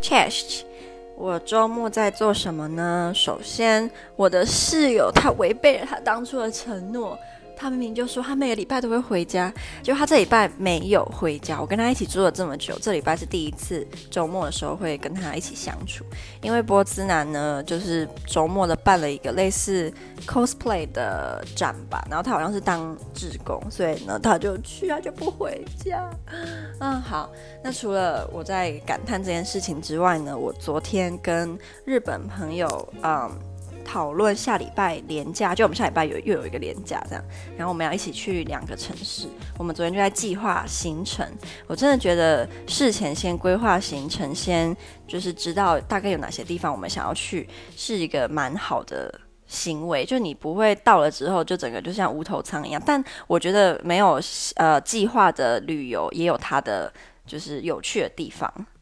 Chest，我周末在做什么呢？首先，我的室友他违背了他当初的承诺。他明明就说他每个礼拜都会回家，结果他这礼拜没有回家。我跟他一起住了这么久，这礼拜是第一次周末的时候会跟他一起相处。因为波兹南呢，就是周末的办了一个类似 cosplay 的展吧，然后他好像是当志工，所以呢他就去，他就不回家。嗯，好，那除了我在感叹这件事情之外呢，我昨天跟日本朋友，嗯。讨论下礼拜连假，就我们下礼拜有又有一个连假这样，然后我们要一起去两个城市。我们昨天就在计划行程。我真的觉得事前先规划行程，先就是知道大概有哪些地方我们想要去，是一个蛮好的行为。就你不会到了之后就整个就像无头苍一样。但我觉得没有呃计划的旅游也有它的就是有趣的地方。